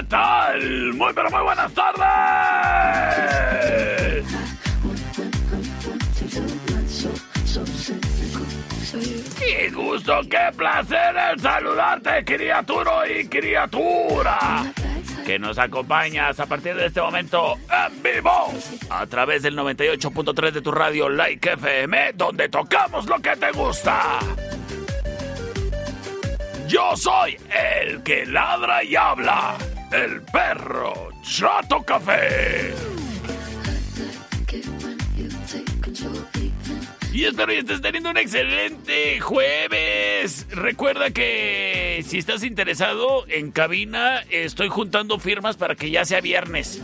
¿Qué tal? Muy pero muy buenas tardes. Qué gusto, qué placer el saludarte, criatura y criatura. Que nos acompañas a partir de este momento en vivo a través del 98.3 de tu radio Like FM, donde tocamos lo que te gusta. Yo soy el que ladra y habla, el perro Chato Café. Y espero que estés teniendo un excelente jueves. Recuerda que si estás interesado en cabina, estoy juntando firmas para que ya sea viernes.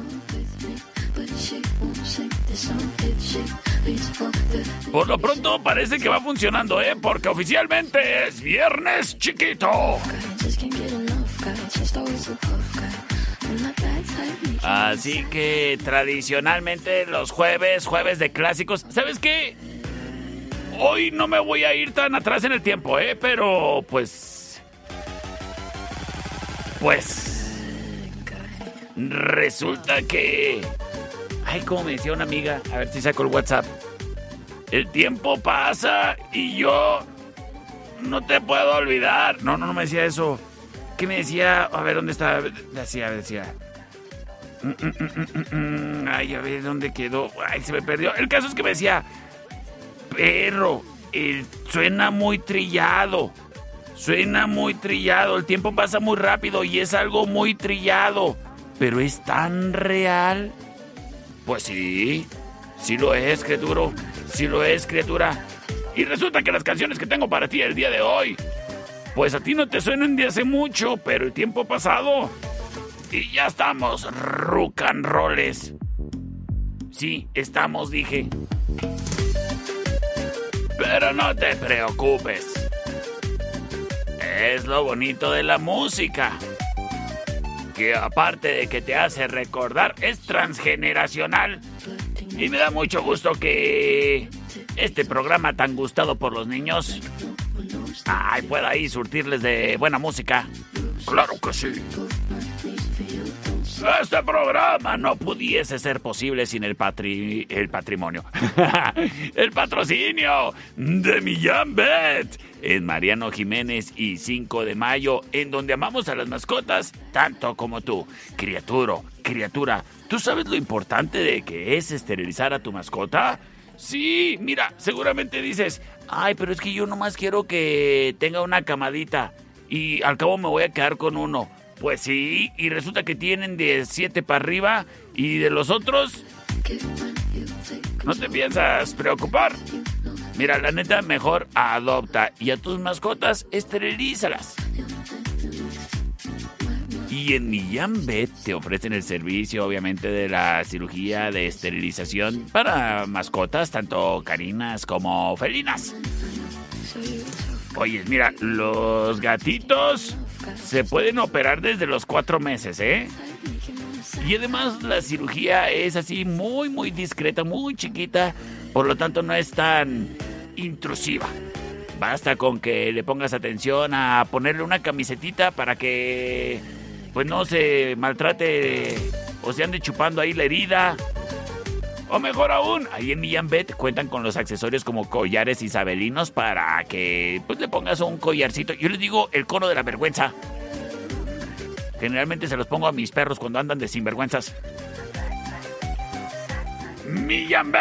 Por lo pronto parece que va funcionando, ¿eh? Porque oficialmente es viernes chiquito. Así que tradicionalmente los jueves, jueves de clásicos. ¿Sabes qué? Hoy no me voy a ir tan atrás en el tiempo, ¿eh? Pero pues... Pues... Resulta que... Ay, como me decía una amiga, a ver si saco el WhatsApp. El tiempo pasa y yo no te puedo olvidar. No, no, no me decía eso. ¿Qué me decía? A ver, ¿dónde está? Decía, decía. Mm, mm, mm, Ay, a ver, ¿dónde quedó? Ay, se me perdió. El caso es que me decía, perro, suena muy trillado. Suena muy trillado. El tiempo pasa muy rápido y es algo muy trillado. Pero es tan real. Pues sí, sí lo es, criatura. Sí lo es, criatura. Y resulta que las canciones que tengo para ti el día de hoy, pues a ti no te suenan de hace mucho, pero el tiempo pasado. Y ya estamos, roles. Sí, estamos, dije. Pero no te preocupes. Es lo bonito de la música. Que aparte de que te hace recordar, es transgeneracional. Y me da mucho gusto que este programa tan gustado por los niños ay, pueda ahí surtirles de buena música. Claro que sí. Este programa no pudiese ser posible sin el, patri el patrimonio. el patrocinio de Millán Bet en Mariano Jiménez y 5 de mayo, en donde amamos a las mascotas tanto como tú. Criatura, criatura, ¿tú sabes lo importante de que es esterilizar a tu mascota? Sí, mira, seguramente dices, ay, pero es que yo nomás quiero que tenga una camadita y al cabo me voy a quedar con uno. Pues sí, y resulta que tienen de 7 para arriba y de los otros... No te piensas preocupar. Mira, la neta, mejor adopta y a tus mascotas esterilízalas. Y en Millán Vet te ofrecen el servicio, obviamente, de la cirugía de esterilización para mascotas, tanto caninas como felinas. Oye, mira, los gatitos Se pueden operar desde los cuatro meses, ¿eh? Y además la cirugía es así muy, muy discreta, muy chiquita, por lo tanto no es tan intrusiva. Basta con que le pongas atención a ponerle una camisetita para que pues no se maltrate o se ande chupando ahí la herida. O mejor aún, ahí en Millán cuentan con los accesorios como collares isabelinos para que pues le pongas un collarcito. Yo les digo el cono de la vergüenza. Generalmente se los pongo a mis perros cuando andan de sinvergüenzas. Millán.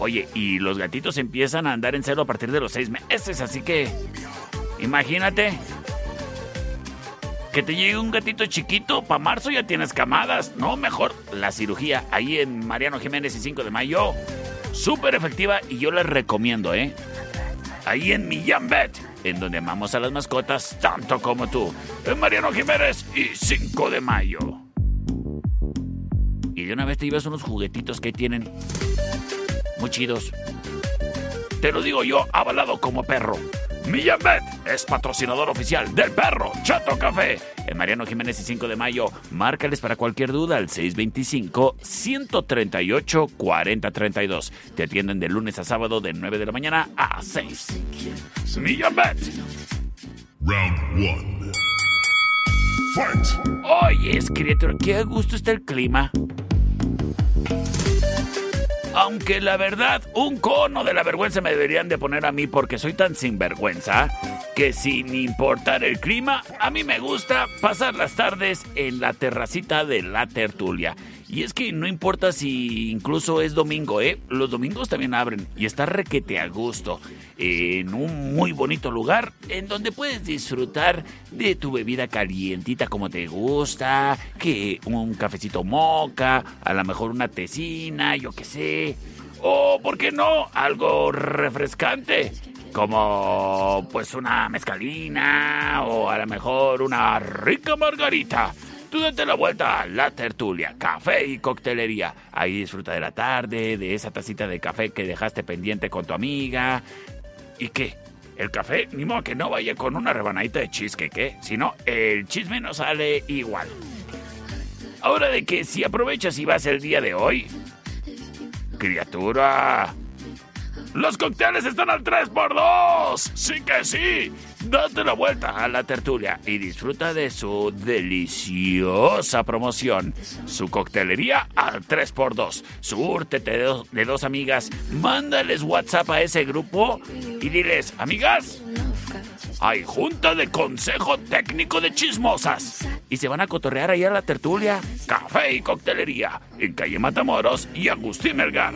Oye, y los gatitos empiezan a andar en cero a partir de los seis meses, así que imagínate que te llegue un gatito chiquito, para marzo ya tienes camadas. No, mejor la cirugía ahí en Mariano Jiménez y 5 de mayo. Súper efectiva y yo les recomiendo, ¿eh? Ahí en Millán Bet, en donde amamos a las mascotas tanto como tú. En Mariano Jiménez y 5 de mayo. Y de una vez te llevas unos juguetitos que tienen. Muy chidos. Te lo digo yo, avalado como perro. Millambet es patrocinador oficial del perro Chato Café. En Mariano Jiménez y 5 de mayo, márcales para cualquier duda al 625-138-4032. Te atienden de lunes a sábado de 9 de la mañana a 6. Millambet. Round 1. Fight. Oye, criatura, qué a gusto está el clima. Aunque la verdad, un cono de la vergüenza me deberían de poner a mí porque soy tan sinvergüenza que sin importar el clima, a mí me gusta pasar las tardes en la terracita de la tertulia. Y es que no importa si incluso es domingo, ¿eh? Los domingos también abren y está requete a gusto. En un muy bonito lugar en donde puedes disfrutar de tu bebida calientita como te gusta, que un cafecito moca, a lo mejor una tecina, yo qué sé. O, ¿por qué no? Algo refrescante como pues una mezcalina o a lo mejor una rica margarita. Tú date la vuelta a la tertulia, café y coctelería. Ahí disfruta de la tarde, de esa tacita de café que dejaste pendiente con tu amiga. ¿Y qué? El café, ni modo que no vaya con una rebanadita de cheesecake, ¿eh? Si no, el chisme no sale igual. Ahora de que si aprovechas y vas el día de hoy. Criatura, los cócteles están al 3x2. Sí que sí. Date la vuelta a la tertulia y disfruta de su deliciosa promoción. Su coctelería al 3x2. Súrtete de dos, de dos amigas. Mándales WhatsApp a ese grupo y diles, amigas, hay junta de consejo técnico de chismosas. Y se van a cotorrear ahí a la tertulia, café y coctelería, en calle Matamoros y Agustín Melgar.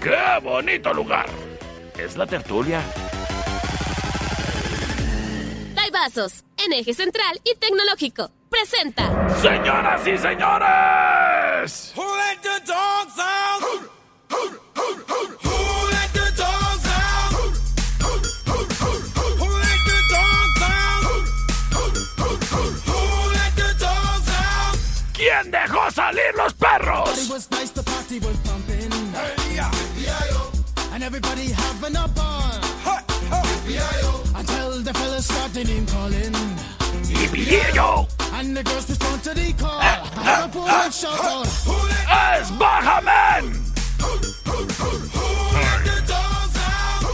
¡Qué bonito lugar! Es la tertulia. Vasos, en eje central y tecnológico. Presenta. Señoras y señores. Who let the dogs out? Who, let the dogs out? Who, let the dogs out? Who let the dogs out? ¿Quién dejó salir los perros? And everybody having a ball. Until the fellas started name calling. Yippee-yo! And the girls respond to the call. Uh, uh, uh, shout out. Es Bajaman!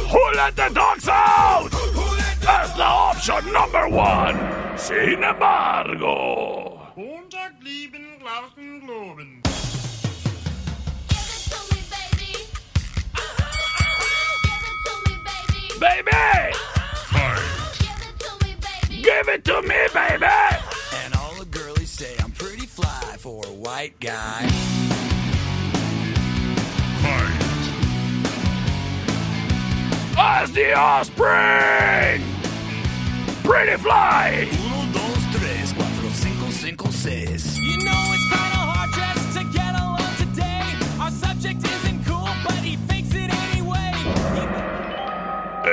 Who let the dogs out? Es la option number one. Sin embargo. Unterglieben, glauben, globen. Baby! Give it to me, baby! And all the girlies say I'm pretty fly for a white guy. Fight! As the offspring! Pretty fly! Uno, dos, tres, cuatro, cinco, cinco, seis. You know it's kinda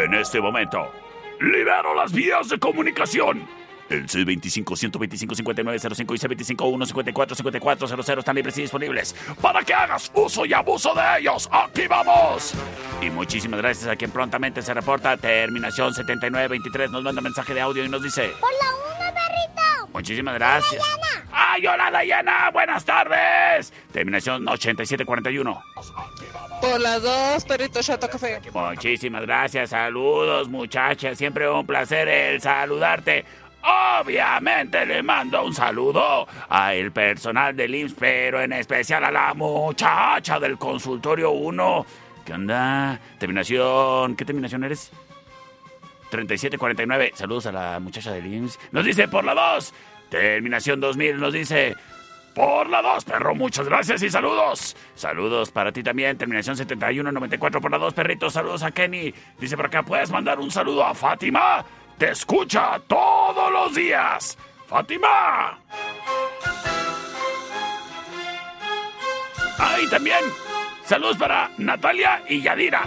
En este momento, libero las vías de comunicación. El C25-125-5905 y C25-154-5400 están libres y disponibles para que hagas uso y abuso de ellos. ¡Aquí vamos! Y muchísimas gracias a quien prontamente se reporta. Terminación 7923 nos manda mensaje de audio y nos dice... Por la una, perrito. Muchísimas gracias. ¡Ay, hola, Dayana! ¡Buenas tardes! Terminación 8741. Por las dos, perrito chato café. Muchísimas gracias. Saludos, muchachas. Siempre un placer el saludarte. Obviamente le mando un saludo al personal del IMSS, pero en especial a la muchacha del consultorio 1. ¿Qué onda? Terminación. ¿Qué terminación eres? 3749. Saludos a la muchacha del IMSS. Nos dice por la 2. Terminación 2000 nos dice por la 2, perro. Muchas gracias y saludos. Saludos para ti también. Terminación 7194 por la 2, perrito. Saludos a Kenny. Dice por acá, ¿puedes mandar un saludo a Fátima? Te escucha todos los días. Fátima. Ahí también. Saludos para Natalia y Yadira.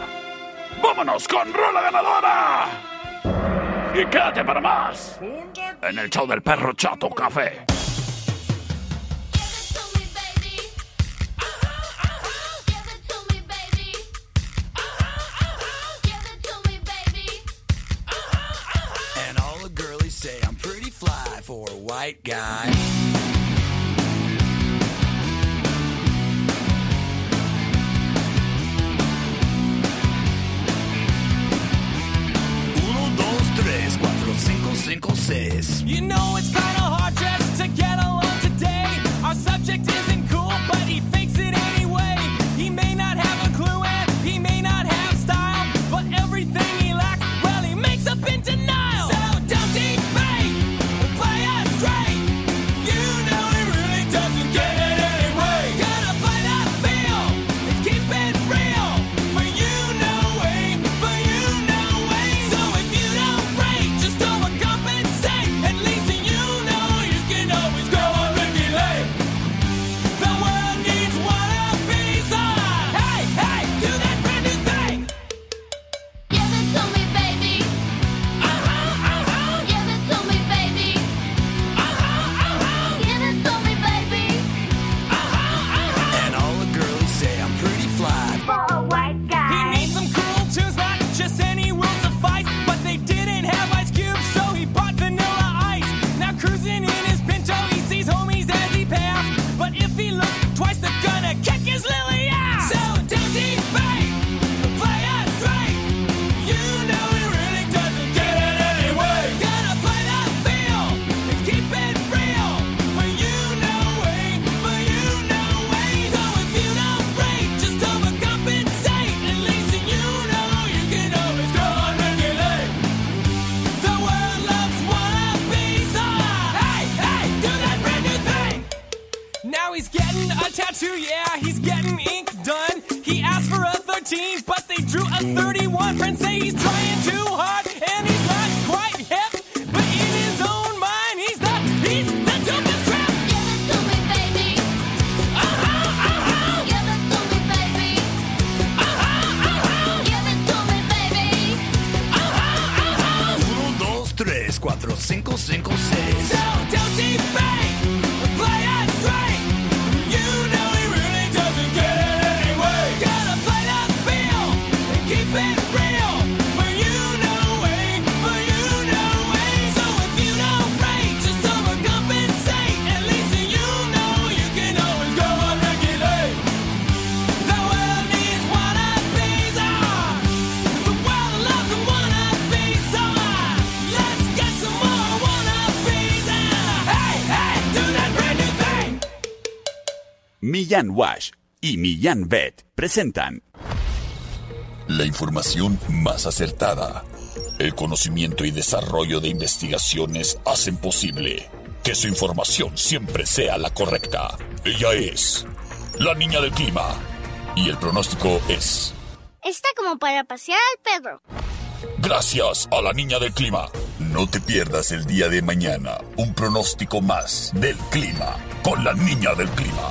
Vámonos con Rola Ganadora. Y quédate para más. En el show del perro Chato Café. White guy. Uno, dos, tres, cuatro, cinco, cinco, seis. You know it's kinda hard just to get along today. Our subject isn't Millán Wash y Millán Vet presentan La información más acertada. El conocimiento y desarrollo de investigaciones hacen posible que su información siempre sea la correcta. Ella es la niña del clima. Y el pronóstico es... Está como para pasear al perro. Gracias a la niña del clima. No te pierdas el día de mañana un pronóstico más del clima con la niña del clima.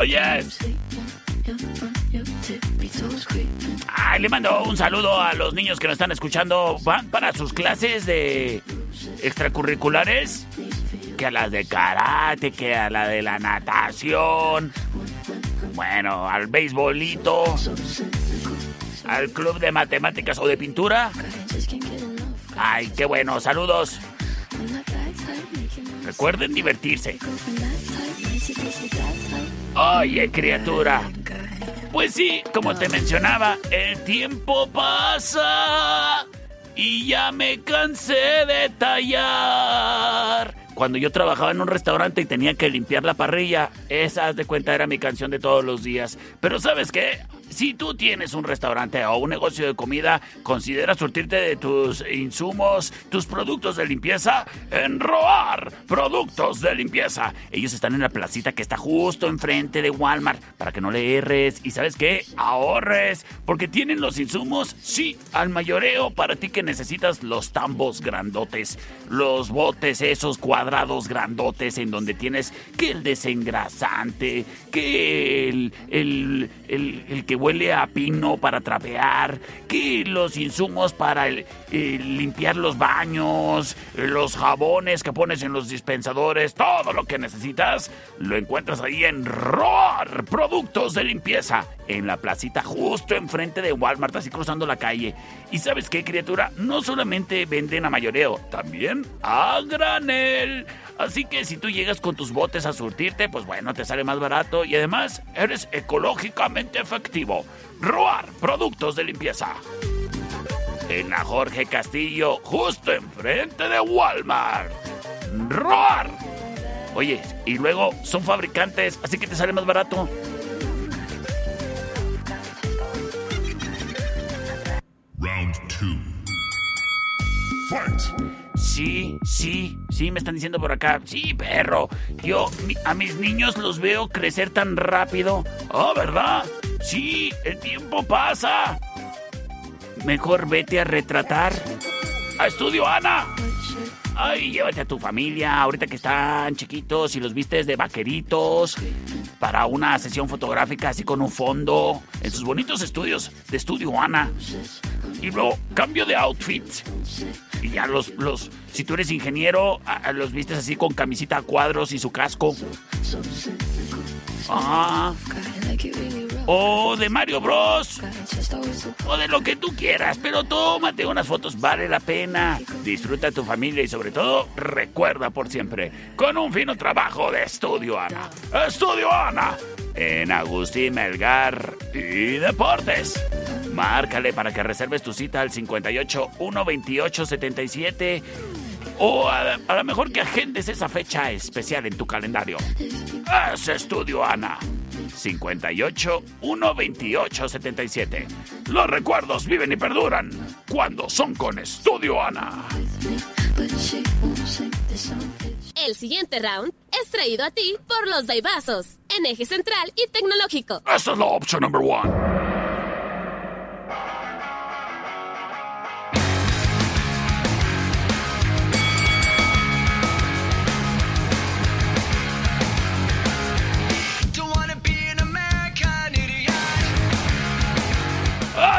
Oye. Ay, le mando un saludo a los niños que nos están escuchando. Van para sus clases de extracurriculares. Que a las de karate, que a la de la natación. Bueno, al beisbolito. Al club de matemáticas o de pintura. Ay, qué bueno, saludos. Recuerden divertirse. Oye, criatura. Pues sí, como te mencionaba, el tiempo pasa y ya me cansé de tallar. Cuando yo trabajaba en un restaurante y tenía que limpiar la parrilla, esa, haz de cuenta, era mi canción de todos los días. Pero ¿sabes qué? Si tú tienes un restaurante o un negocio de comida, considera surtirte de tus insumos, tus productos de limpieza en Roar Productos de Limpieza. Ellos están en la placita que está justo enfrente de Walmart para que no le erres y sabes qué, ahorres, porque tienen los insumos, sí, al mayoreo para ti que necesitas los tambos grandotes, los botes esos cuadrados grandotes en donde tienes que el desengrasante, que el, el, el, el que huele a pino para trapear, que los insumos para eh, limpiar los baños, los jabones que pones en los dispensadores, todo lo que necesitas, lo encuentras ahí en ROAR, Productos de Limpieza, en la placita justo enfrente de Walmart, así cruzando la calle. Y sabes qué, criatura, no solamente venden a mayoreo, también a granel. Así que si tú llegas con tus botes a surtirte, pues bueno, te sale más barato y además eres ecológicamente efectivo. Roar Productos de Limpieza. En la Jorge Castillo, justo enfrente de Walmart. Roar. Oye, y luego son fabricantes, así que te sale más barato. Round 2. Fight. Sí, sí, sí, me están diciendo por acá. Sí, perro. Yo a mis niños los veo crecer tan rápido. Oh, ¿verdad? Sí, el tiempo pasa. Mejor vete a retratar. A estudio, Ana. Ay, llévate a tu familia ahorita que están chiquitos y los vistes de vaqueritos para una sesión fotográfica así con un fondo en sus bonitos estudios de estudio Ana. Y luego cambio de outfit. Y ya los, los, si tú eres ingeniero, los vistes así con camisita a cuadros y su casco. Ah. O de Mario Bros. O de lo que tú quieras, pero tómate unas fotos, vale la pena. Disfruta tu familia y sobre todo, recuerda por siempre, con un fino trabajo de Estudio Ana. Estudio Ana, en Agustín Melgar y Deportes. Márcale para que reserves tu cita al 58 128 77 o a, a lo mejor que agendes esa fecha especial en tu calendario. Es Estudio Ana. 58 128 77. Los recuerdos viven y perduran cuando son con Estudio Ana. El siguiente round es traído a ti por los Daibazos, en eje central y tecnológico. Esa es la opción number one.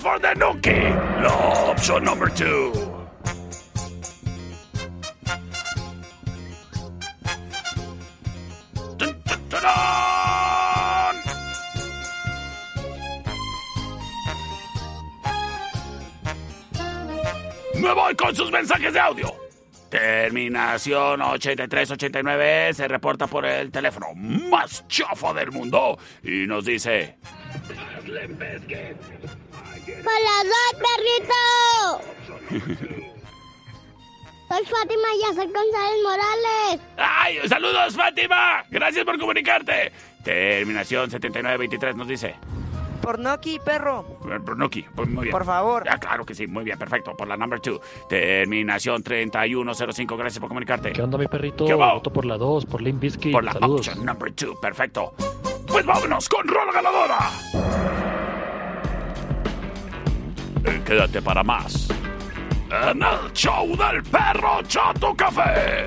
for the Nuki. Option number two. Me voy con sus mensajes de audio. Terminación 8389 se reporta por el teléfono más chafa del mundo y nos dice... ¡Palazar, perrito! Soy Fátima y soy González Morales. ¡Ay! ¡Saludos, Fátima! Gracias por comunicarte. Terminación 7923 nos dice. por Noki perro. Por Noki, muy bien. Por favor. Ah, claro que sí, muy bien, perfecto. Por la number 2. Terminación 3105, gracias por comunicarte. ¿Qué onda, mi perrito? ¿Qué va? Voto por la 2, por Limp Bizkit. Por la Saludos. option number 2, perfecto. Pues vámonos con Rola Ganadora. Eh, quédate para más en el show del perro Chato Café.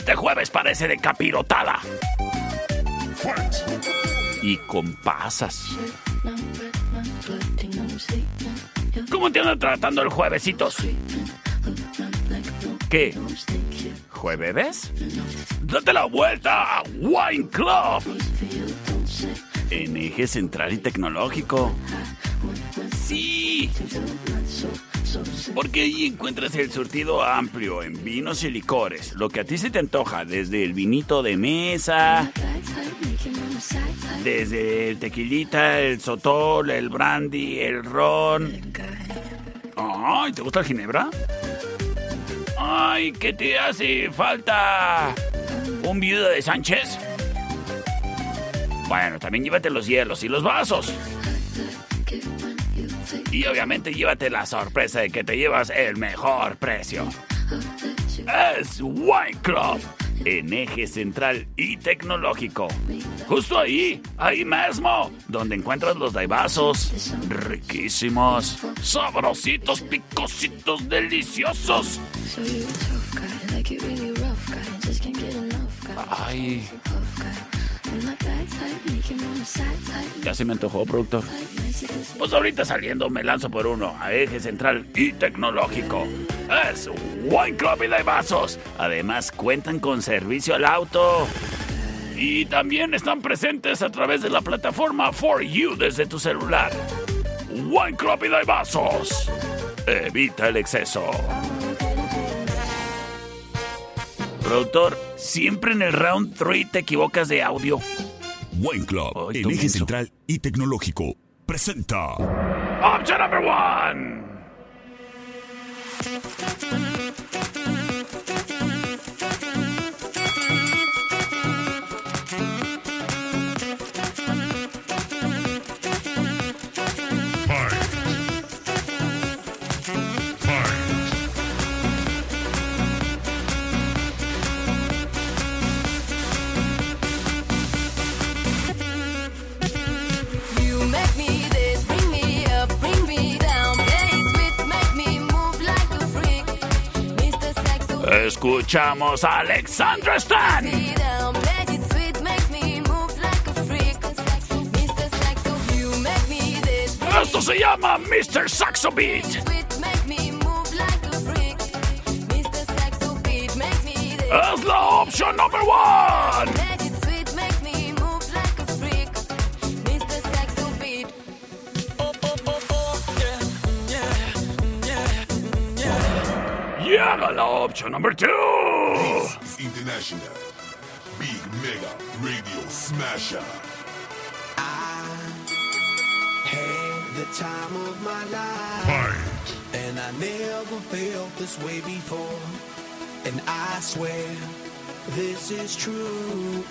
Este jueves parece de capirotada. Y con pasas. ¿Cómo te andan tratando el juevesitos? ¿Qué? ¿Jueves? Date la vuelta Wine Club. En eje central y tecnológico. Sí. Porque ahí encuentras el surtido amplio en vinos y licores. Lo que a ti se te antoja, desde el vinito de mesa, desde el tequilita, el sotol, el brandy, el ron. Ay, ¿te gusta el ginebra? Ay, ¿qué te hace falta? ¿Un viudo de Sánchez? Bueno, también llévate los hielos y los vasos. Y obviamente llévate la sorpresa de que te llevas el mejor precio. Es Wine Club, en eje central y tecnológico. Justo ahí, ahí mismo, donde encuentras los daibazos. Riquísimos, sabrositos, picositos, deliciosos. Ay. Ya se me antojó, productor. Pues ahorita saliendo me lanzo por uno a eje central y tecnológico. Es Wine Club y de vasos. Además cuentan con servicio al auto. Y también están presentes a través de la plataforma For You desde tu celular. Wine Club y de vasos. Evita el exceso. Productor, siempre en el round 3 te equivocas de audio. Wine Club, tú eje central y tecnológico, presenta Option number one. Make me this, bring Esto se llama Mr. Saxo Beat. a. Es la opción number one. Llega la number two. is International. Big Mega Radio Smasher. Had the time of my life, Fight. and I never felt this way before. And I swear this is true,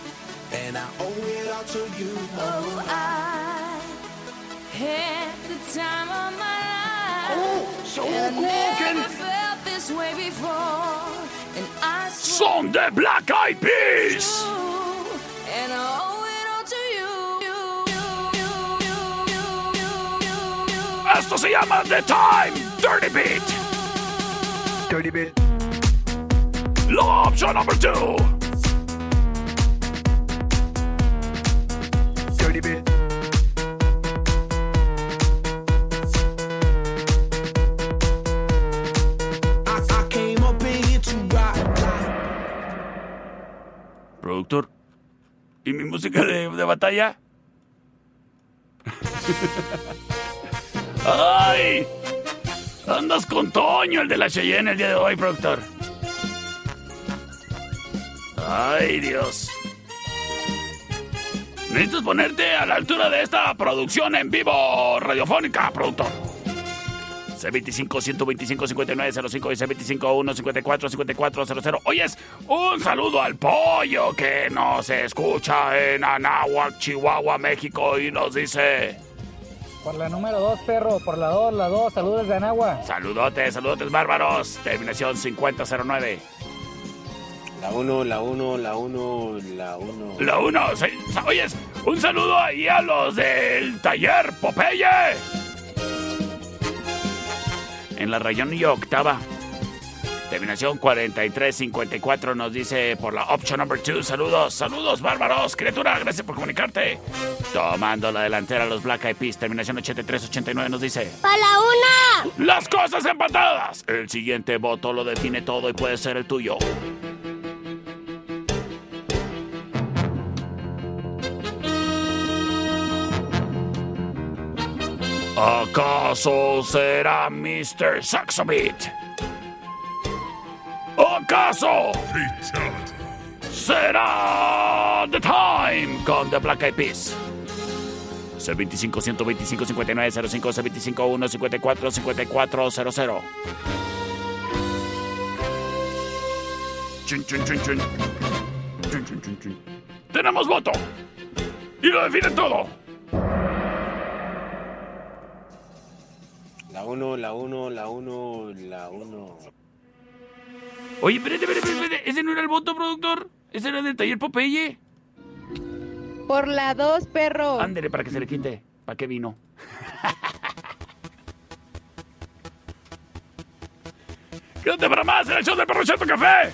and I owe it all to you. Oh, I had the time of my life. Oh, and I never felt this way before. And I swear Son de Black Eyed Peas. and I owe it all to you. Esto se llama The Time Dirty Beat. Dirty bit. La opción number two. Dirty bit. ¿Y mi música de, de batalla? ¡Ay! Andas con Toño, el de la Cheyenne, el día de hoy, productor. ¡Ay, Dios! Necesitas ponerte a la altura de esta producción en vivo radiofónica, productor. C25-125-5905 y C25-154-5400. Oyes, un saludo al pollo que nos escucha en Anáhuac, Chihuahua, México y nos dice... Por la número 2, perro. Por la 2, la 2. Saludos de Anagua. Saludotes, saludotes bárbaros. Terminación 5009. La 1, la 1, la 1, la 1. La 1. Oyes, un saludo ahí a los del taller Popeye. En la rayón y octava. Terminación 4354 nos dice por la option number 2. Saludos, saludos bárbaros, criatura, gracias por comunicarte. Tomando la delantera los Black Eyed Peas, terminación 8389 nos dice. ¡Para la una! Las cosas empatadas. El siguiente voto lo define todo y puede ser el tuyo. ¿Acaso será Mr. Saxobit? ¿Acaso será The Time con The Black Eyed Peas? C25 125 59 05 C25 1 54 54 00 Chun, chun, chun, chun. Chun, chun, chun, chun. Tenemos voto y lo define todo. La 1, la 1, la 1, la 1. Oye, espérate, espérate, espérate. ¿Ese no era el voto, productor? ¿Ese era del taller Popeye? Por la 2, perro. Ándele para que se le quite. ¿Para qué vino? Quédate para más en el show del perro Chato Café.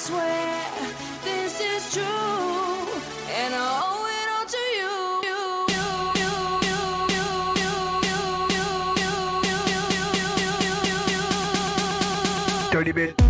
Swear this is true. Dirty bit.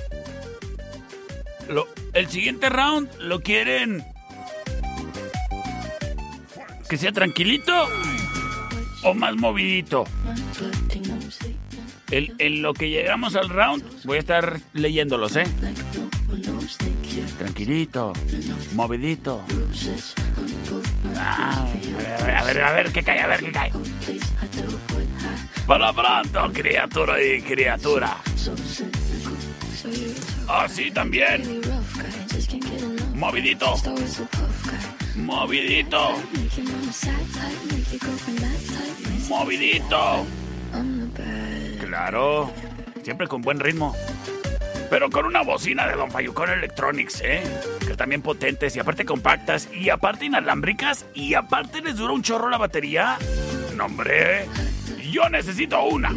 El siguiente round lo quieren. Que sea tranquilito o más movidito. En lo que llegamos al round, voy a estar leyéndolos, ¿eh? Tranquilito, movidito. Ah, a ver, a ver, a ver, qué cae, a ver, qué cae. Para pronto, criatura y criatura. Así también. Movidito. Movidito. Movidito. Claro. Siempre con buen ritmo. Pero con una bocina de Don Fayucón Electronics, ¿eh? Que también potentes y aparte compactas y aparte inalámbricas y aparte les dura un chorro la batería. No, hombre. Yo necesito una.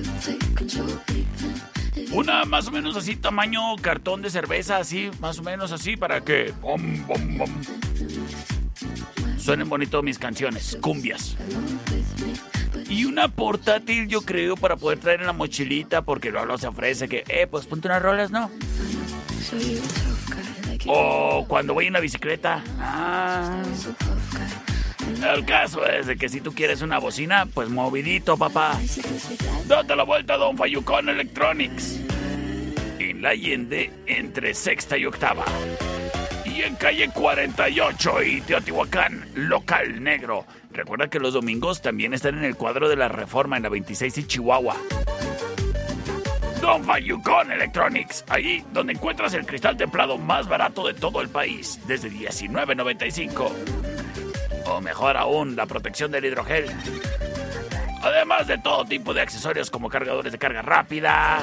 Una más o menos así, tamaño cartón de cerveza, así, más o menos así, para que... bom, bom, bom. Suenen bonito mis canciones, cumbias. Y una portátil, yo creo, para poder traer en la mochilita, porque luego se ofrece que, eh, pues ponte unas rolas, ¿no? O cuando voy en la bicicleta. Ah. El caso es de que si tú quieres una bocina, pues movidito, papá. Date la vuelta, Don Fayucón Electronics. En la Allende, entre sexta y octava. Y en calle 48 y Teotihuacán, local negro. Recuerda que los domingos también están en el cuadro de la Reforma en la 26 y Chihuahua. Don Fayucón Electronics, ahí donde encuentras el cristal templado más barato de todo el país, desde 19.95. O mejor aún, la protección del hidrogel. Además de todo tipo de accesorios como cargadores de carga rápida,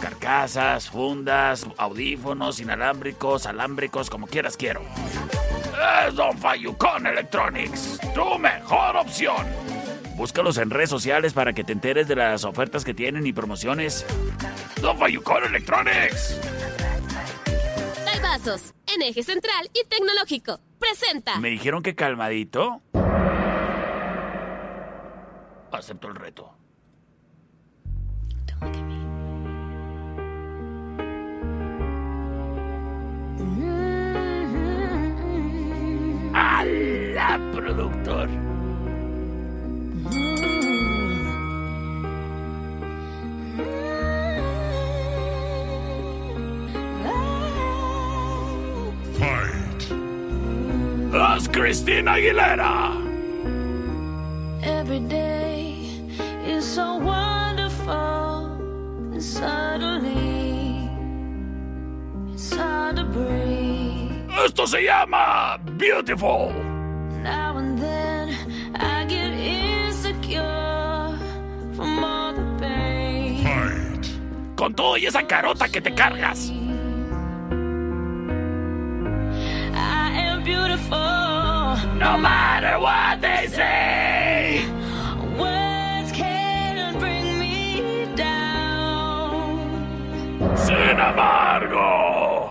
carcasas, fundas, audífonos, inalámbricos, alámbricos, como quieras quiero. Es Don Fayucón Electronics, tu mejor opción. Búscalos en redes sociales para que te enteres de las ofertas que tienen y promociones. Don Fayucón Electronics. Vasos, en eje central y tecnológico. Presenta. Me dijeron que calmadito. Acepto el reto. ¡Hala, productor! Fight! Cristina Aguilera. Every day is so wonderful, and suddenly it's hard to breathe. Esto se llama Beautiful. Now and then I get insecure from all the pain. Con todo y esa carota que te cargas. No matter what they say. Words can't bring me down. Sin embargo.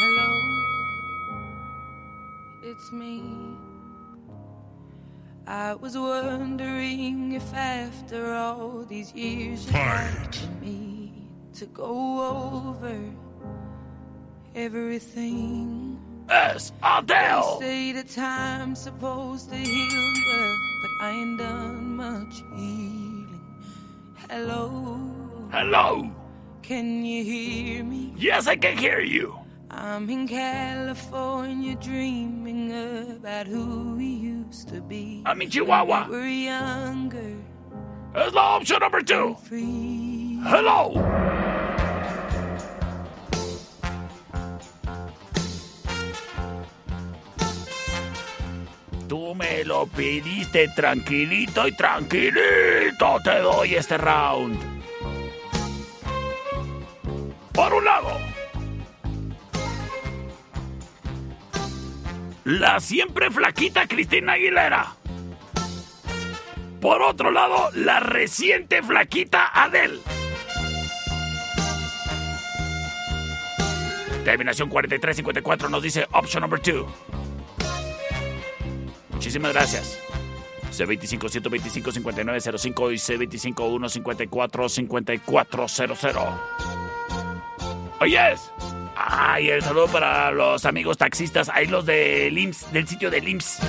Hello, it's me. I was wondering if after all these years you'd like me to go over everything. Es Adele. They say the time's supposed to heal ya, but I ain't done much healing. Hello, Hello. can you hear me? Yes, I can hear you. I'm in California dreaming about who we used to be. I'm in Chihuahua. Were younger. Es la opción number two. Hello. Tú me lo pidiste tranquilito y tranquilito te doy este round. Por un lado, la siempre flaquita Cristina Aguilera. Por otro lado, la reciente flaquita Adele. Terminación 4354 nos dice option number 2. Muchísimas gracias. C25 125 5905 y C25 154 5400. Oyes. Ay, el saludo para los amigos taxistas, ahí los del IMSS, del sitio del IMSS.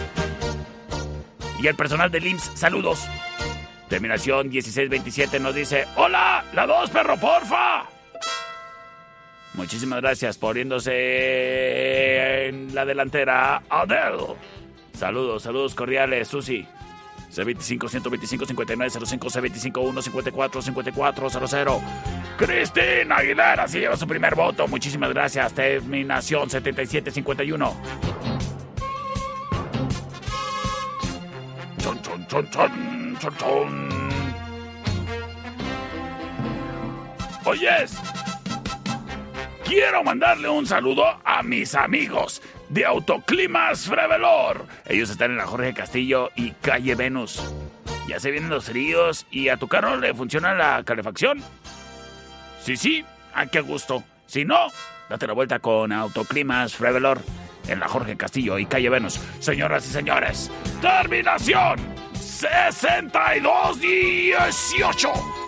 Y el personal del IMSS, saludos. Terminación 1627 nos dice, hola, la 2, perro, porfa. Muchísimas gracias poniéndose en la delantera Adele. Saludos, saludos cordiales, Susi. C25 125 5905 C25 154 5400 Cristina Aguilera se lleva su primer voto. Muchísimas gracias. Terminación 7751. Chon, chon, chon, chon, chon, chon. Oyes, quiero mandarle un saludo a mis amigos de Autoclimas Frevelor. Ellos están en la Jorge Castillo y Calle Venus. Ya se vienen los fríos y a tu carro le funciona la calefacción. Sí, sí, a qué gusto. Si no, date la vuelta con Autoclimas Frevelor en la Jorge Castillo y Calle Venus. Señoras y señores, terminación 6218.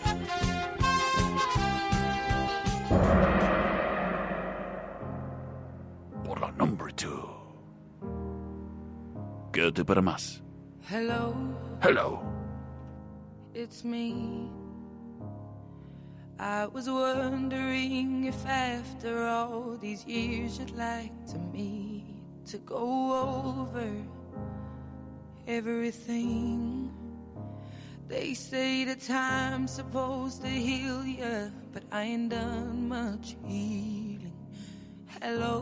Number two. Quédate para más. Hello, Hello. it's me. I was wondering if after all these years you'd like to me to go over everything. They say the time's supposed to heal ya, but I ain't done much healing. Hello,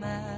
man.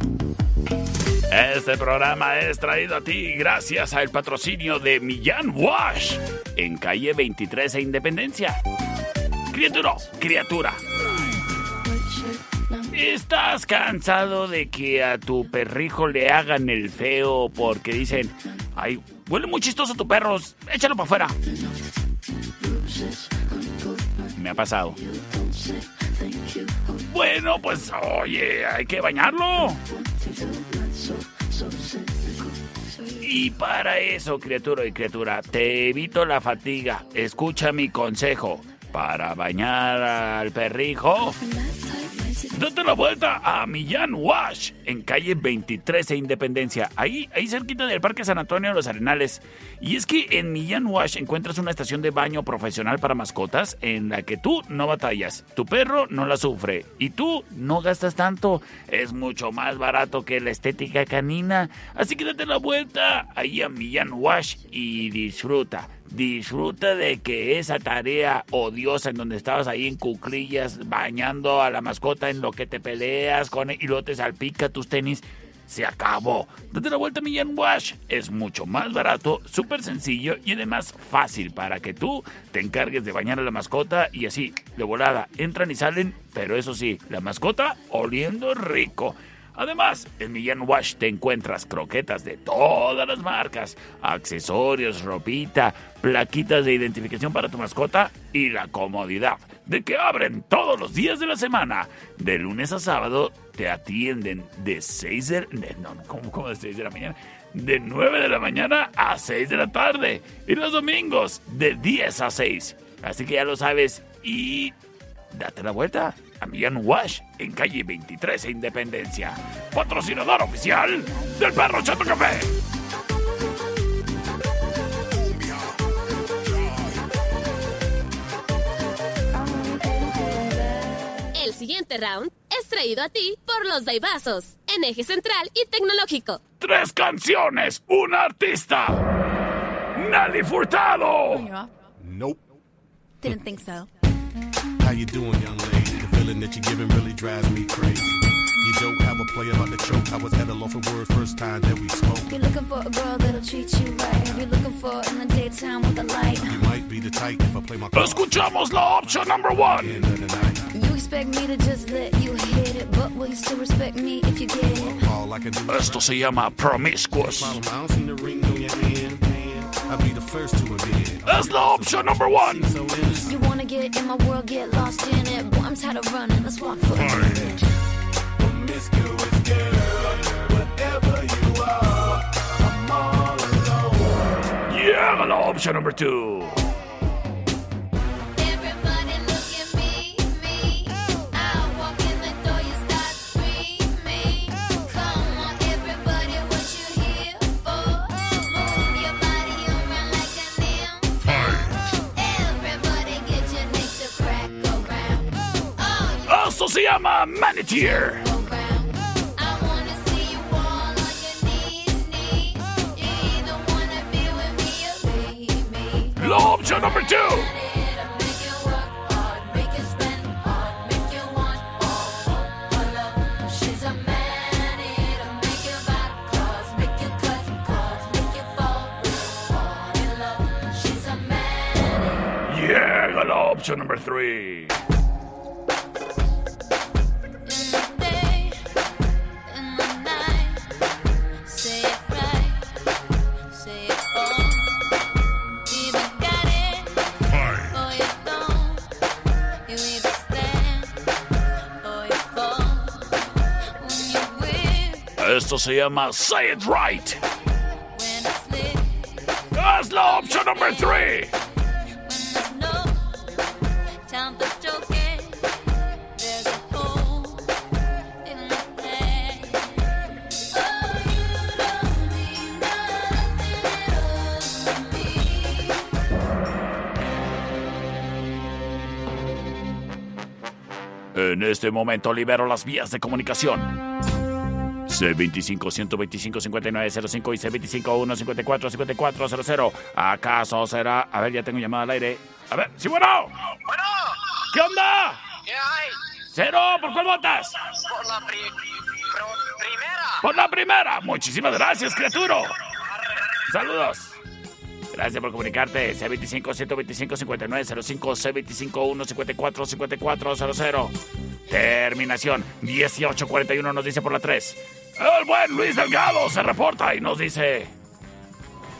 Este programa es traído a ti gracias al patrocinio de Millán Wash en calle 23 e Independencia. Criatura, criatura. ¿Estás cansado de que a tu perrijo le hagan el feo porque dicen, ay, huele muy chistoso tu perro, échalo para afuera? Me ha pasado. Bueno, pues oye, hay que bañarlo. Y para eso, criatura y criatura, te evito la fatiga. Escucha mi consejo. Para bañar al perrijo, date la vuelta a Millán Wash, en calle 23 e Independencia, ahí, ahí cerquita del Parque San Antonio de los Arenales. Y es que en Millán Wash encuentras una estación de baño profesional para mascotas en la que tú no batallas, tu perro no la sufre y tú no gastas tanto. Es mucho más barato que la estética canina. Así que date la vuelta ahí a Millán Wash y disfruta. Disfruta de que esa tarea odiosa en donde estabas ahí en cuclillas bañando a la mascota en lo que te peleas con él y luego te salpica tus tenis. Se acabó. Date la vuelta a Millán Wash. Es mucho más barato, súper sencillo y además fácil para que tú te encargues de bañar a la mascota y así, de volada, entran y salen, pero eso sí, la mascota oliendo rico. Además, en Millán Wash te encuentras croquetas de todas las marcas, accesorios, ropita, plaquitas de identificación para tu mascota y la comodidad de que abren todos los días de la semana. De lunes a sábado te atienden de 6 de... de- ¿cómo, cómo de 6 de la mañana? De 9 de la mañana a 6 de la tarde. Y los domingos de 10 a 6. Así que ya lo sabes y date la vuelta a Millán Wash en calle 23 e Independencia. Patrocinador oficial del Perro Chato Café. El siguiente round es traído a ti por los Daibazos, en eje central y tecnológico. Tres canciones, un artista. Nelly Furtado. Nope. Didn't think so. How you doing, young lady? The feeling that you're giving really drives me crazy. You don't have a play about the choke. I was at a loss for words first time that we spoke. You're looking for a girl that'll treat you right. You're looking for in the daytime with a light. You might be the type if I play my cards. Escuchamos la opción number one. You expect me to just let you hit it, but will you still respect me if you get it? All I can do Esto se llama Promiscuous. I don't see the ring on your hand. I'll be the first to admit. Es the option number one. You wanna get in my world, get lost in it. Boy, I'm tired of running. Let's walk for. Llega la opción number two. Esto se llama Maneteer. La opción number two. Llega la opción number three. Se llama Say It Right. Es la opción number three. En este momento libero las vías de comunicación. C25-125-5905 y C25-154-5400. ¿Acaso será? A ver, ya tengo llamada al aire. A ver, sí, bueno. Bueno. ¿Qué onda? ¿Qué hay? Cero, ¿por cuál votas? Por la pri- primera. Por la primera. Muchísimas gracias, criatura. Saludos. Gracias por comunicarte. C25-125-5905, C25-154-5400. Terminación 1841 nos dice por la 3. El buen Luis Delgado se reporta y nos dice...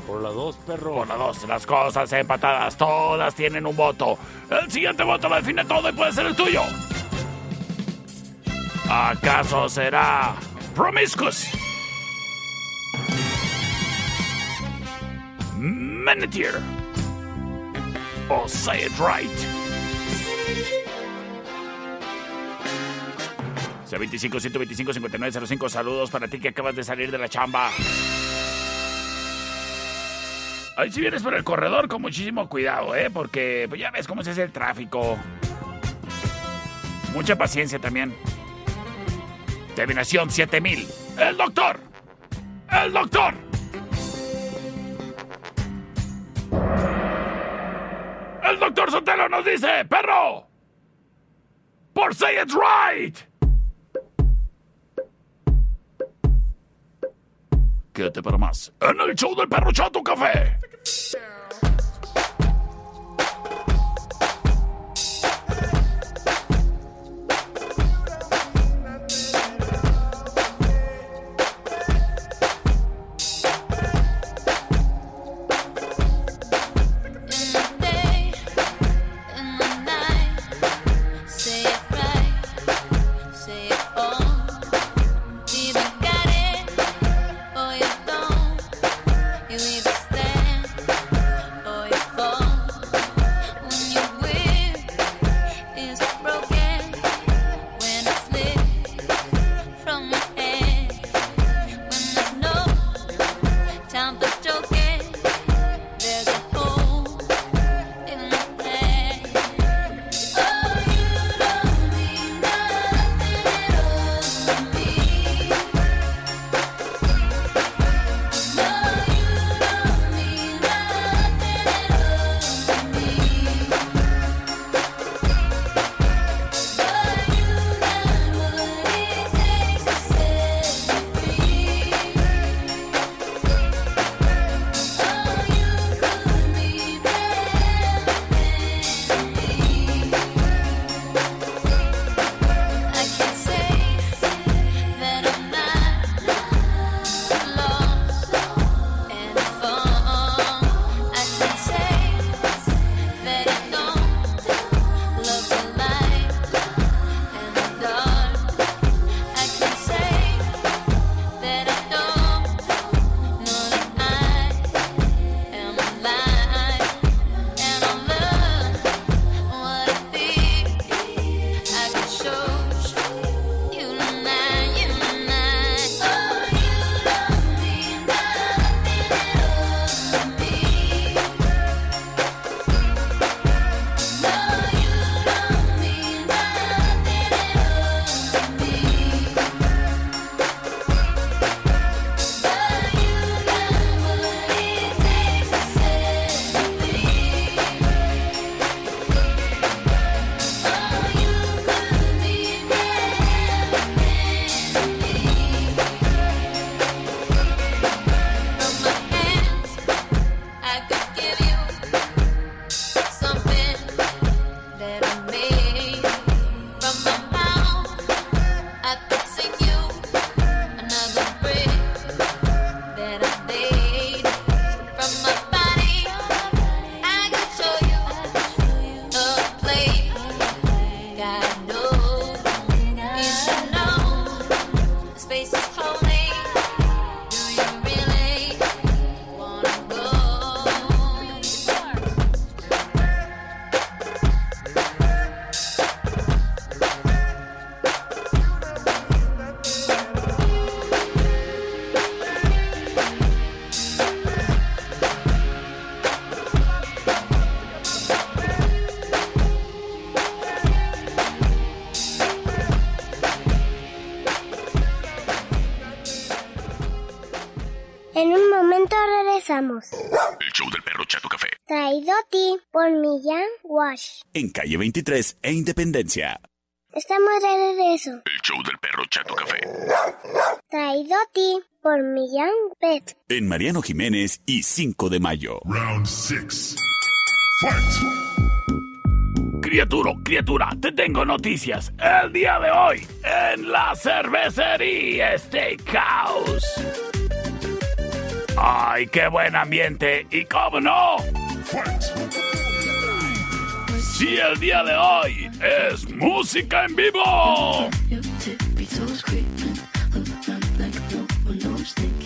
Por la 2, perro. Por la 2, las cosas empatadas, todas tienen un voto. El siguiente voto lo define todo y puede ser el tuyo. ¿Acaso será Promiscuous? Maneteer. O Say It Right. C25 125 5905 saludos para ti que acabas de salir de la chamba. Ahí si vienes por el corredor con muchísimo cuidado, ¿eh? Porque pues ya ves cómo se hace el tráfico. Mucha paciencia también. Terminación 7000. El doctor. El doctor. El doctor Sotelo nos dice, perro. Por Say It Right. Quédate para más en el show del perro chato café. Regresamos. El show del perro Chato Café. Traído a ti por Millán Wash. En calle 23 e Independencia. Estamos de regreso. El show del perro Chato Café. Traído a ti por Millán Pet. En Mariano Jiménez y 5 de mayo. Round 6. Fight! Criatura, criatura, te tengo noticias. El día de hoy, en la cervecería Steakhouse. ¡Ay, qué buen ambiente! ¿Y cómo no? Sí, el día de hoy es música en vivo.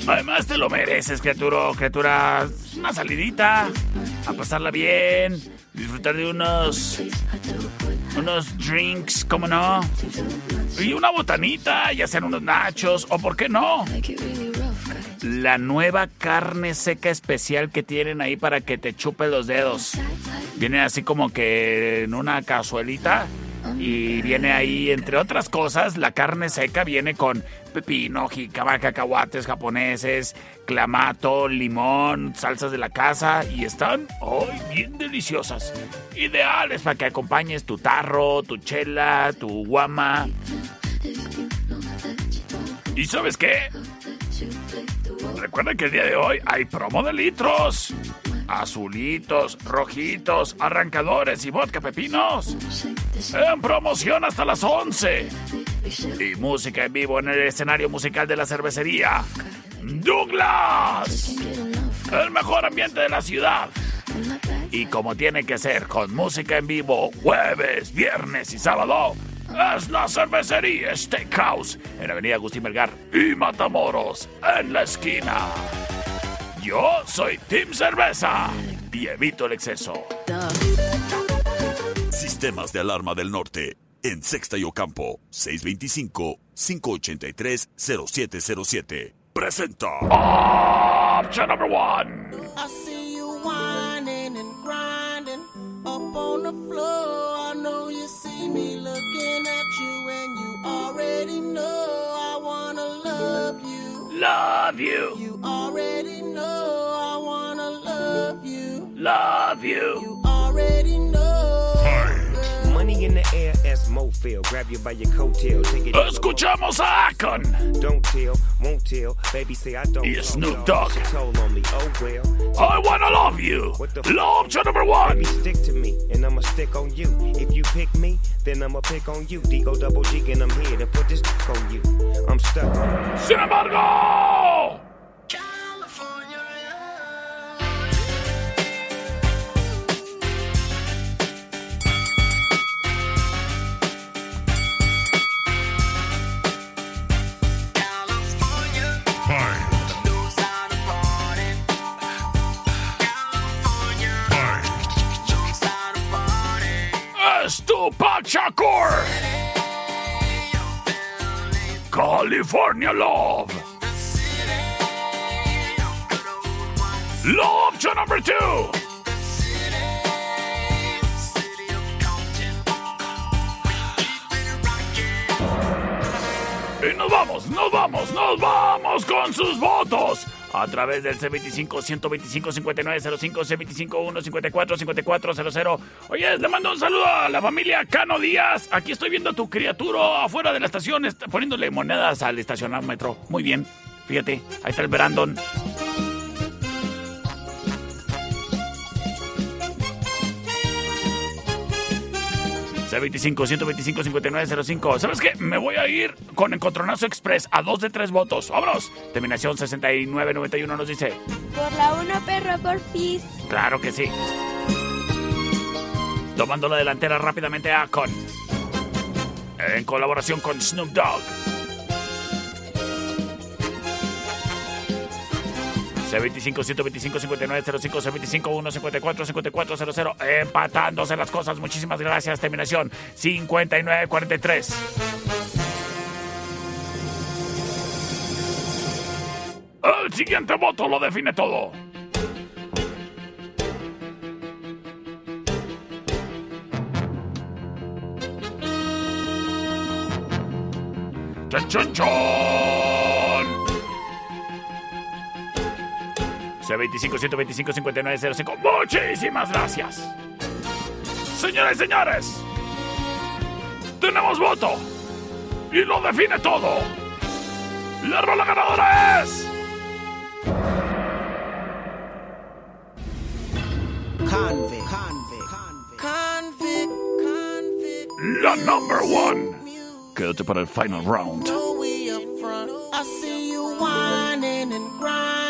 Además te lo mereces, criatura, criatura. Una salidita, a pasarla bien, disfrutar de unos unos drinks, ¿cómo no? Y una botanita, ya sean unos nachos, o por qué no. La nueva carne seca especial que tienen ahí para que te chupe los dedos. Viene así como que en una cazuelita. Y viene ahí, entre otras cosas, la carne seca viene con pepino, jicama, cacahuates japoneses, clamato, limón, salsas de la casa y están hoy bien deliciosas. Ideales para que acompañes tu tarro, tu chela, tu guama. ¿Y sabes qué? Recuerda que el día de hoy hay promo de litros. Azulitos, rojitos, arrancadores y vodka pepinos. En promoción hasta las 11. Y música en vivo en el escenario musical de la cervecería. Douglas. El mejor ambiente de la ciudad. Y como tiene que ser, con música en vivo, jueves, viernes y sábado, es la cervecería Steakhouse en Avenida Agustín Melgar y Matamoros, en la esquina. Yo soy Team Cerveza y evito el exceso. Sistemas de alarma del norte. En Sexta y Ocampo. 625-583-0707. Presenta. Option number one. I see you whining and grinding up on the floor. I know you see me looking already know I wanna love you. Love you. You already know I wanna love you. Love you. You already know. In the air as Mo feel. Grab you by your coattail. Take it. Escuchamos a Akon. Don't tell, won't tell. Baby say I don't. Y know. Snoop Dogg. She told on me. Oh well. I wanna love you. Law option number one. Baby, stick to me, and I'ma stick on you. If you pick me, then I'ma pick on you. D-O double G, and I'm here to put this on you. I'm stuck. Sin embargo. California Love. Law option number two. Y nos vamos, nos vamos, nos vamos con sus votos. A través del C25-125-5905, C25-154-5400. Oye, le mando un saludo a la familia Cano Díaz. Aquí estoy viendo a tu criatura afuera de la estación, está poniéndole monedas al estacionómetro. Muy bien, fíjate, ahí está el Brandon. C25-125-5905. ¿Sabes qué? Me voy a ir con Encontronazo Express a dos de tres votos. ¡Vámonos! Terminación 6991 nos dice. Por la 1, perro, por fin. Claro que sí. Tomando la delantera rápidamente a Con. En colaboración con Snoop Dogg. C25 125 5905 C25 154 5400 empatándose las cosas. Muchísimas gracias. Terminación 5943. El siguiente voto lo define todo. ¡Chon, chon, chon! C25-125-5905. Muchísimas gracias. Señoras y señores, tenemos voto. Y lo define todo. La rola ganadora es... Convict. Convict. Convict. Convict. La number one. Quédate para el final round. I see you whining and grinding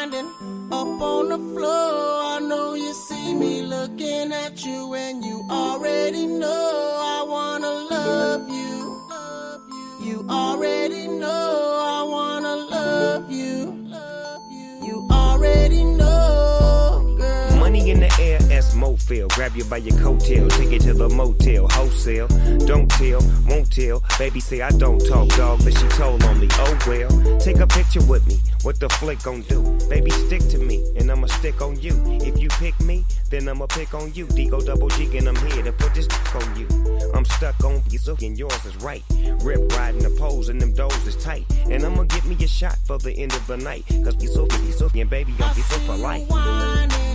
on the floor. I know you see me looking at you, and you already know I wanna love you. You already know I wanna love you. Mofil. Grab you by your coattail, take you to the motel, wholesale. Don't tell, won't tell. Baby say I don't talk, dog, but she told on me. Oh well, take a picture with me. What the flick gon' do? Baby, stick to me, and I'ma stick on you. If you pick me, then I'ma pick on you. Digo double G, and I'm here to put this on you. I'm stuck on you, so and yours is right. Rip riding the poles, and them doors is tight. And I'ma get me a shot for the end of the night. Cause you so, you so, and baby, I'm so for life.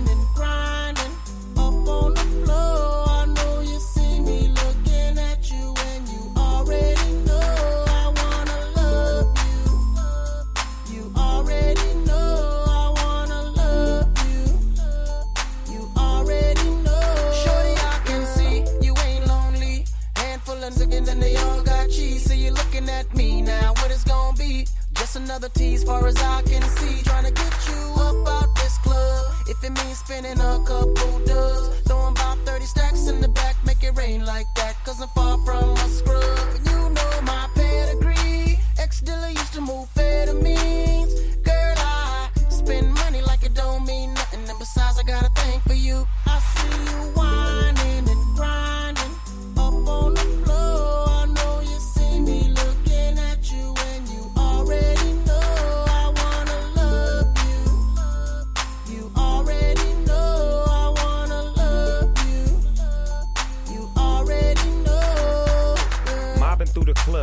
Another tease, far as I can see. Trying to get you up out club. If it means spending a couple dubs, throwing about 30 stacks in the back, make it rain like that. Cause I'm far from a scrub. And you know my pedigree. Ex dealer used to move means. Girl, I spend money like it don't mean nothing. And besides, I got a thing for you. I see you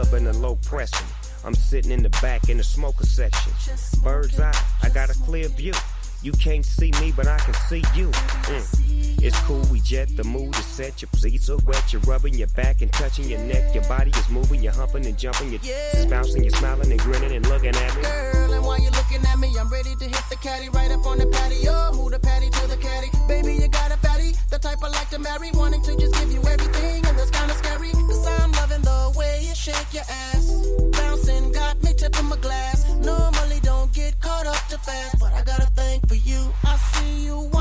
club in a low pressure. I'm sitting in the back in the smoker section. Bird's eye, I got a clear view. You can't see me, but I can see you. Mm. It's cool, we jet, the mood is set. Your pleats so wet, you're rubbing your back and touching your neck. Your body is moving, you're humping and jumping. Your is bouncing, you're smiling and grinning and looking at me. Girl, and while you're looking at me, I'm ready to hit the caddy right up on the patio. Move the patty to the caddy. Baby, you got a fatty, the type I like to marry. Wanting to just give you everything, and that's kinda scary. Cause I'm loving the way you shake your ass. Bouncing, got me tipping my glass. Normally caught up too fast, but I got a thing for you. I see you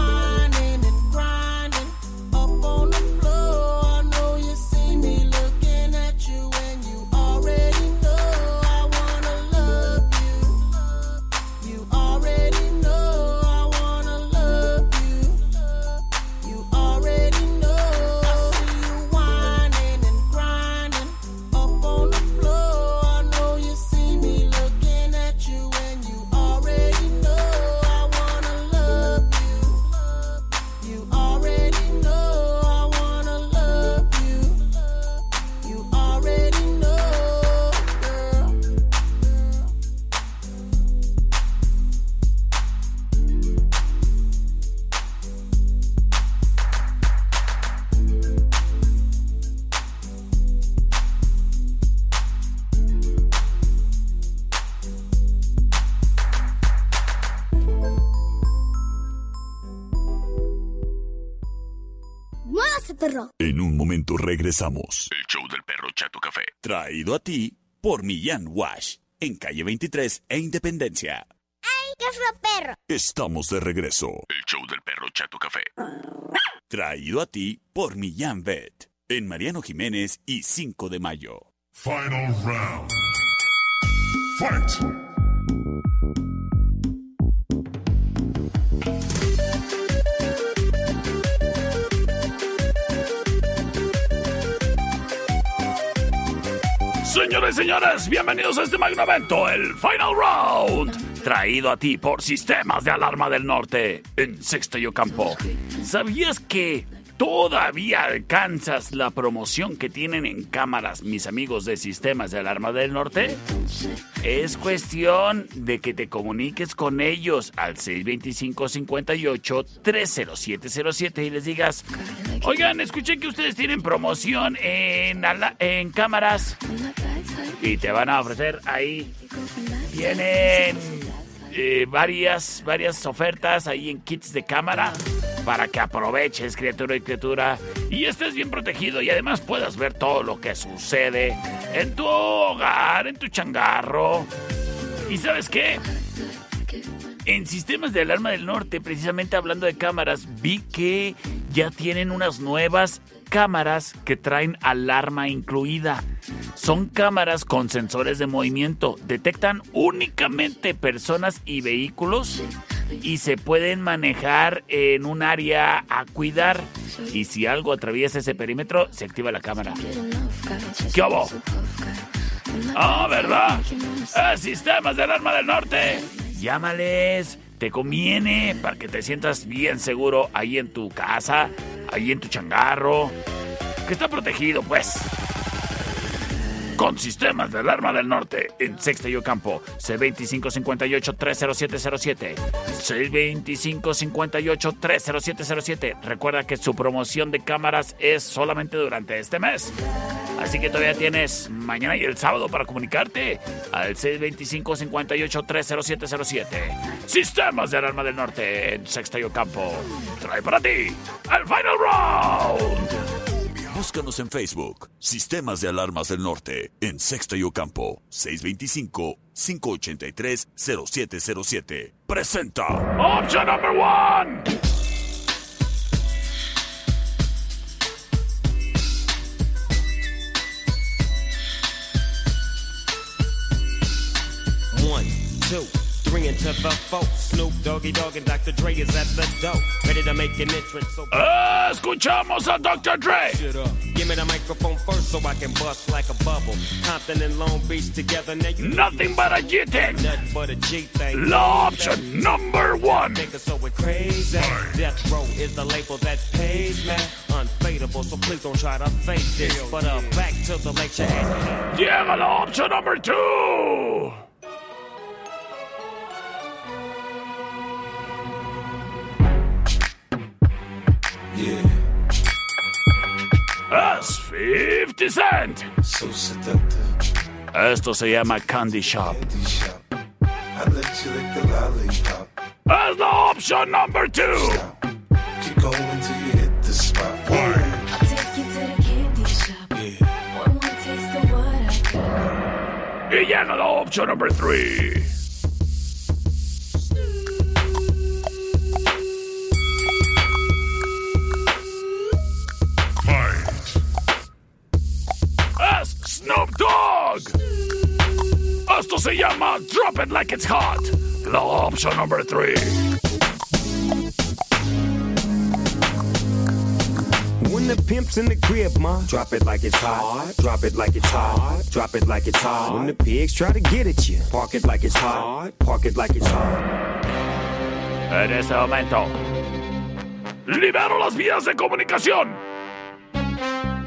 regresamos. El show del perro Chato Café. Traído a ti por Millán Wash, en calle 23 e Independencia. ¡Ay, qué fue perro! Estamos de regreso. El show del perro Chato Café. Traído a ti por Millán Vet, en Mariano Jiménez y 5 de mayo. Final round. Fight! Señores y señores, bienvenidos a este magno evento, el Final Round, traído a ti por Sistemas de Alarma del Norte, en Sexto y Ocampo. ¿Sabías que ¿Todavía alcanzas la promoción que tienen en cámaras mis amigos de Sistemas de Alarma del Norte? Es cuestión de que te comuniques con ellos al 625-58-30707 y les digas, oigan, escuché que ustedes tienen promoción en, en cámaras y te van a ofrecer ahí. Tienen eh, varias, varias ofertas ahí en kits de cámara para que aproveches, criatura y criatura, y estés bien protegido y además puedas ver todo lo que sucede en tu hogar, en tu changarro. ¿Y sabes qué? En sistemas de alarma del norte, precisamente hablando de cámaras, vi que ya tienen unas nuevas cámaras que traen alarma incluida. Son cámaras con sensores de movimiento. Detectan únicamente personas y vehículos y se pueden manejar en un área a cuidar. Y si algo atraviesa ese perímetro, se activa la cámara. ¿Qué hubo? Ah, ¿verdad? Ah, sistemas de alarma del norte. Llámales. Te conviene para que te sientas bien seguro ahí en tu casa, ahí en tu changarro. Que está protegido, pues. Con sistemas de alarma del norte en Sexta y Ocampo, C2558-30707. C2558-30707. Recuerda que su promoción de cámaras es solamente durante este mes. Así que todavía tienes mañana y el sábado para comunicarte al 625-58-30707. Sistemas de alarma del norte en Sexta y Ocampo. Trae para ti el Final Round. Búscanos en Facebook, Sistemas de Alarmas del Norte, en Sexta y Ocampo, 625-583-0707. Presenta. Option number one. One, two, three into the four. Snoop Doggy Dogg and Dr. Dre is at the door, ready to make an entrance. So Escuchamos a Dr. Dre. give me the microphone first so I can bust like a bubble. Compton and Long Beach together, now you Nothing but a G thing. Nothing but a G thing. Law option number one. Niggas so we're crazy. Death Row is the label that pays me. Unfadable, so please don't try to fake this. But uh, back to the lecture. Llega la option number two. Es 50 Cent. So seductive. Esto se llama Candy Shop. I let you lick the lollipop. Es la option number two. Keep going till you hit the spot. I'll take you to the candy shop. One more taste of what I got. Y llega la option number three. Snoop Dogg. Esto se llama Drop It Like It's Hot. La option number three. When the pimp's in the crib, ma, drop it like it's hot. Drop it like it's hot. Drop it like it's hot. When the pigs try to get at you, park it like it's hot. Park it like it's hot. En este momento, libero las vías de comunicación.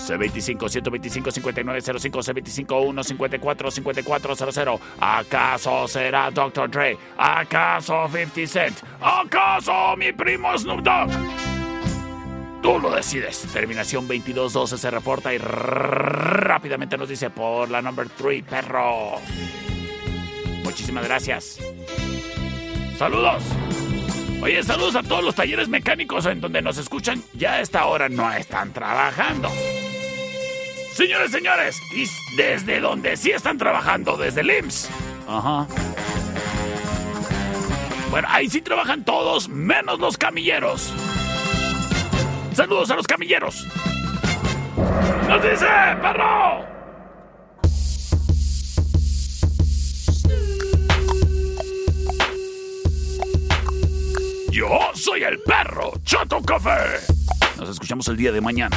C25-125-5905, C25-154-5400. ¿Acaso será Dr. Dre? ¿Acaso 50 Cent? ¿Acaso mi primo Snoop Dogg? Tú lo decides. Terminación 2212 se reporta y rápidamente nos dice por la number 3, perro. Muchísimas gracias. Saludos. Oye, saludos a todos los talleres mecánicos en donde nos escuchan. Ya a esta hora no están trabajando. Señores, señores, y desde donde sí están trabajando, desde el. Ajá. Bueno, ahí sí trabajan todos, menos los camilleros. Saludos a los camilleros. ¡Nos dice, perro! Yo soy el perro Chato Café. Nos escuchamos el día de mañana.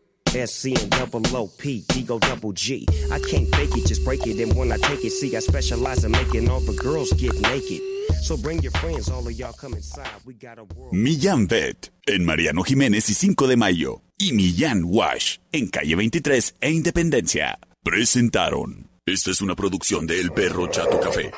SC and double O P, Ego double G. I can't fake it, just break it. And when I take it, see, I specialize in making all the girls get naked. So bring your friends, all of y'all come inside. We got a world. Millán Vet en Mariano Jiménez y 5 de Mayo. Y Millán Wash en calle 23 e Independencia. Presentaron. Esta es una producción de El Perro Chato Café.